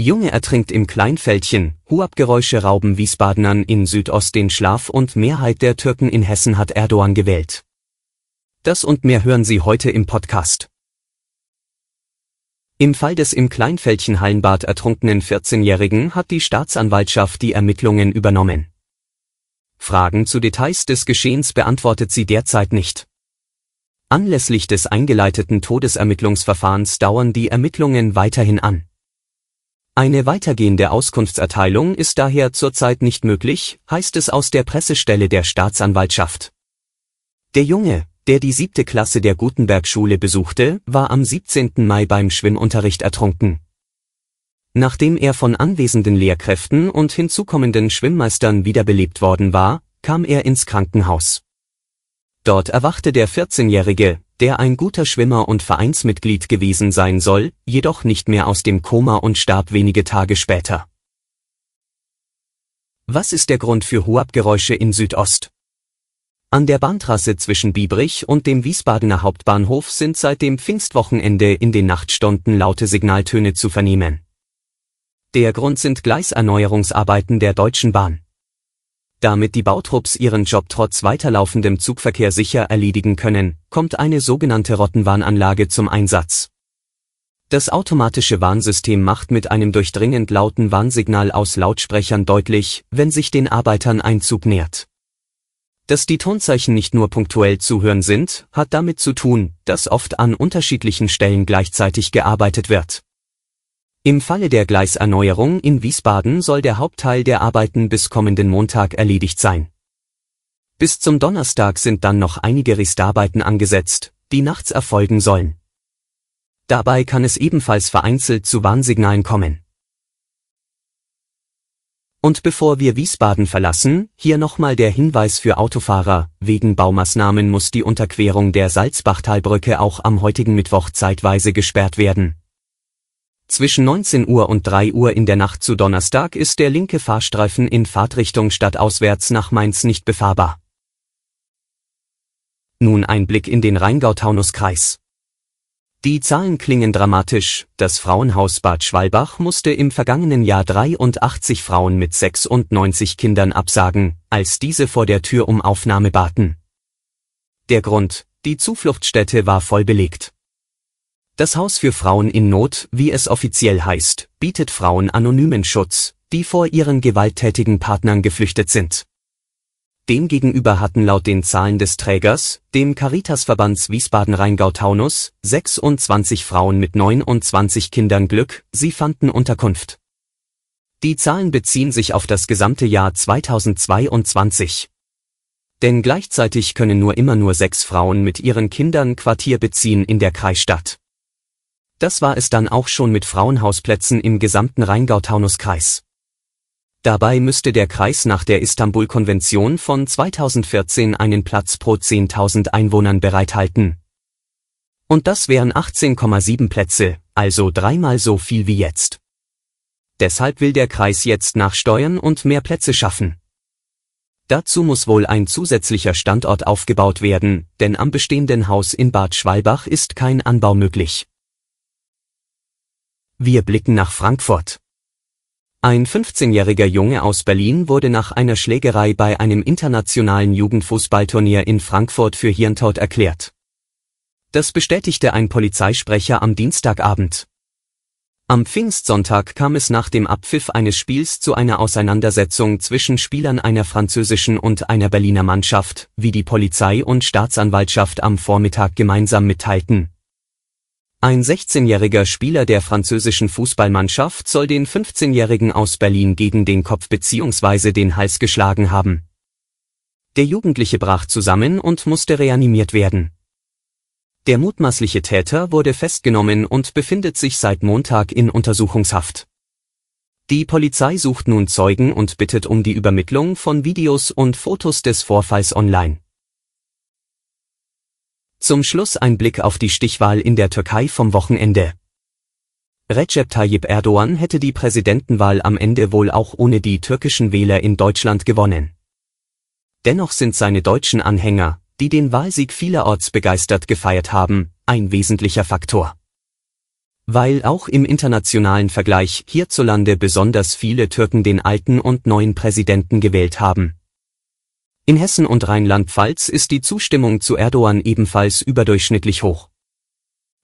Junge ertrinkt im Kleinfeldchen, Huabgeräusche rauben Wiesbadenern in Südost den Schlaf und Mehrheit der Türken in Hessen hat Erdogan gewählt. Das und mehr hören Sie heute im Podcast. Im Fall des im Kleinfeldchen Hallenbad ertrunkenen 14-Jährigen hat die Staatsanwaltschaft die Ermittlungen übernommen. Fragen zu Details des Geschehens beantwortet sie derzeit nicht. Anlässlich des eingeleiteten Todesermittlungsverfahrens dauern die Ermittlungen weiterhin an. Eine weitergehende Auskunftserteilung ist daher zurzeit nicht möglich, heißt es aus der Pressestelle der Staatsanwaltschaft. Der Junge, der die siebte Klasse der Gutenberg-Schule besuchte, war am 17. Mai beim Schwimmunterricht ertrunken. Nachdem er von anwesenden Lehrkräften und hinzukommenden Schwimmmeistern wiederbelebt worden war, kam er ins Krankenhaus. Dort erwachte der 14-Jährige, der ein guter Schwimmer und Vereinsmitglied gewesen sein soll, jedoch nicht mehr aus dem Koma und starb wenige Tage später. Was ist der Grund für Huabgeräusche in Südost? An der Bahntrasse zwischen Biebrich und dem Wiesbadener Hauptbahnhof sind seit dem Pfingstwochenende in den Nachtstunden laute Signaltöne zu vernehmen. Der Grund sind Gleiserneuerungsarbeiten der Deutschen Bahn. Damit die Bautrupps ihren Job trotz weiterlaufendem Zugverkehr sicher erledigen können, kommt eine sogenannte Rottenwarnanlage zum Einsatz. Das automatische Warnsystem macht mit einem durchdringend lauten Warnsignal aus Lautsprechern deutlich, wenn sich den Arbeitern ein Zug nähert. Dass die Tonzeichen nicht nur punktuell zu hören sind, hat damit zu tun, dass oft an unterschiedlichen Stellen gleichzeitig gearbeitet wird. Im Falle der Gleiserneuerung in Wiesbaden soll der Hauptteil der Arbeiten bis kommenden Montag erledigt sein. Bis zum Donnerstag sind dann noch einige Restarbeiten angesetzt, die nachts erfolgen sollen. Dabei kann es ebenfalls vereinzelt zu Warnsignalen kommen. Und bevor wir Wiesbaden verlassen, hier nochmal der Hinweis für Autofahrer, wegen Baumaßnahmen muss die Unterquerung der Salzbachtalbrücke auch am heutigen Mittwoch zeitweise gesperrt werden. Zwischen 19 Uhr und 3 Uhr in der Nacht zu Donnerstag ist der linke Fahrstreifen in Fahrtrichtung stadtauswärts nach Mainz nicht befahrbar. Nun ein Blick in den Rheingau-Taunus-Kreis. Die Zahlen klingen dramatisch. Das Frauenhaus Bad Schwalbach musste im vergangenen Jahr 83 Frauen mit 96 Kindern absagen, als diese vor der Tür um Aufnahme baten. Der Grund, die Zufluchtsstätte war voll belegt. Das Haus für Frauen in Not, wie es offiziell heißt, bietet Frauen anonymen Schutz, die vor ihren gewalttätigen Partnern geflüchtet sind. Demgegenüber hatten laut den Zahlen des Trägers, dem Caritasverbands Wiesbaden-Rheingau-Taunus, 26 Frauen mit 29 Kindern Glück, sie fanden Unterkunft. Die Zahlen beziehen sich auf das gesamte Jahr 2022. Denn gleichzeitig können nur immer nur sechs Frauen mit ihren Kindern Quartier beziehen in der Kreisstadt. Das war es dann auch schon mit Frauenhausplätzen im gesamten Rheingau-Taunus-Kreis. Dabei müsste der Kreis nach der Istanbul-Konvention von 2014 einen Platz pro 10.000 Einwohnern bereithalten. Und das wären 18,7 Plätze, also dreimal so viel wie jetzt. Deshalb will der Kreis jetzt nachsteuern und mehr Plätze schaffen. Dazu muss wohl ein zusätzlicher Standort aufgebaut werden, denn am bestehenden Haus in Bad Schwalbach ist kein Anbau möglich. Wir blicken nach Frankfurt. Ein 15-jähriger Junge aus Berlin wurde nach einer Schlägerei bei einem internationalen Jugendfußballturnier in Frankfurt für Hirntod erklärt. Das bestätigte ein Polizeisprecher am Dienstagabend. Am Pfingstsonntag kam es nach dem Abpfiff eines Spiels zu einer Auseinandersetzung zwischen Spielern einer französischen und einer Berliner Mannschaft, wie die Polizei und Staatsanwaltschaft am Vormittag gemeinsam mitteilten. Ein 16-jähriger Spieler der französischen Fußballmannschaft soll den 15-jährigen aus Berlin gegen den Kopf bzw. den Hals geschlagen haben. Der Jugendliche brach zusammen und musste reanimiert werden. Der mutmaßliche Täter wurde festgenommen und befindet sich seit Montag in Untersuchungshaft. Die Polizei sucht nun Zeugen und bittet um die Übermittlung von Videos und Fotos des Vorfalls online. Zum Schluss ein Blick auf die Stichwahl in der Türkei vom Wochenende. Recep Tayyip Erdogan hätte die Präsidentenwahl am Ende wohl auch ohne die türkischen Wähler in Deutschland gewonnen. Dennoch sind seine deutschen Anhänger, die den Wahlsieg vielerorts begeistert gefeiert haben, ein wesentlicher Faktor. Weil auch im internationalen Vergleich hierzulande besonders viele Türken den alten und neuen Präsidenten gewählt haben. In Hessen und Rheinland-Pfalz ist die Zustimmung zu Erdogan ebenfalls überdurchschnittlich hoch.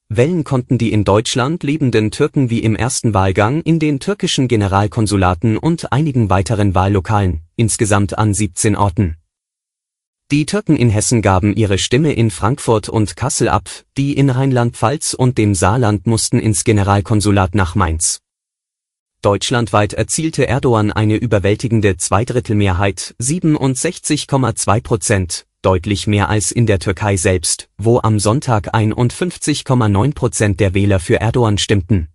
Wählen konnten die in Deutschland lebenden Türken wie im ersten Wahlgang in den türkischen Generalkonsulaten und einigen weiteren Wahllokalen, insgesamt an 17 Orten. Die Türken in Hessen gaben ihre Stimme in Frankfurt und Kassel ab, die in Rheinland-Pfalz und dem Saarland mussten ins Generalkonsulat nach Mainz. Deutschlandweit erzielte Erdogan eine überwältigende Zweidrittelmehrheit, 67,2 Prozent, deutlich mehr als in der Türkei selbst, wo am Sonntag 51,9 Prozent der Wähler für Erdogan stimmten.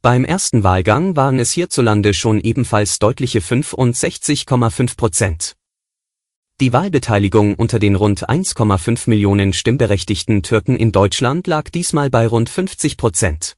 Beim ersten Wahlgang waren es hierzulande schon ebenfalls deutliche 65,5 Prozent. Die Wahlbeteiligung unter den rund 1,5 Millionen stimmberechtigten Türken in Deutschland lag diesmal bei rund 50 Prozent.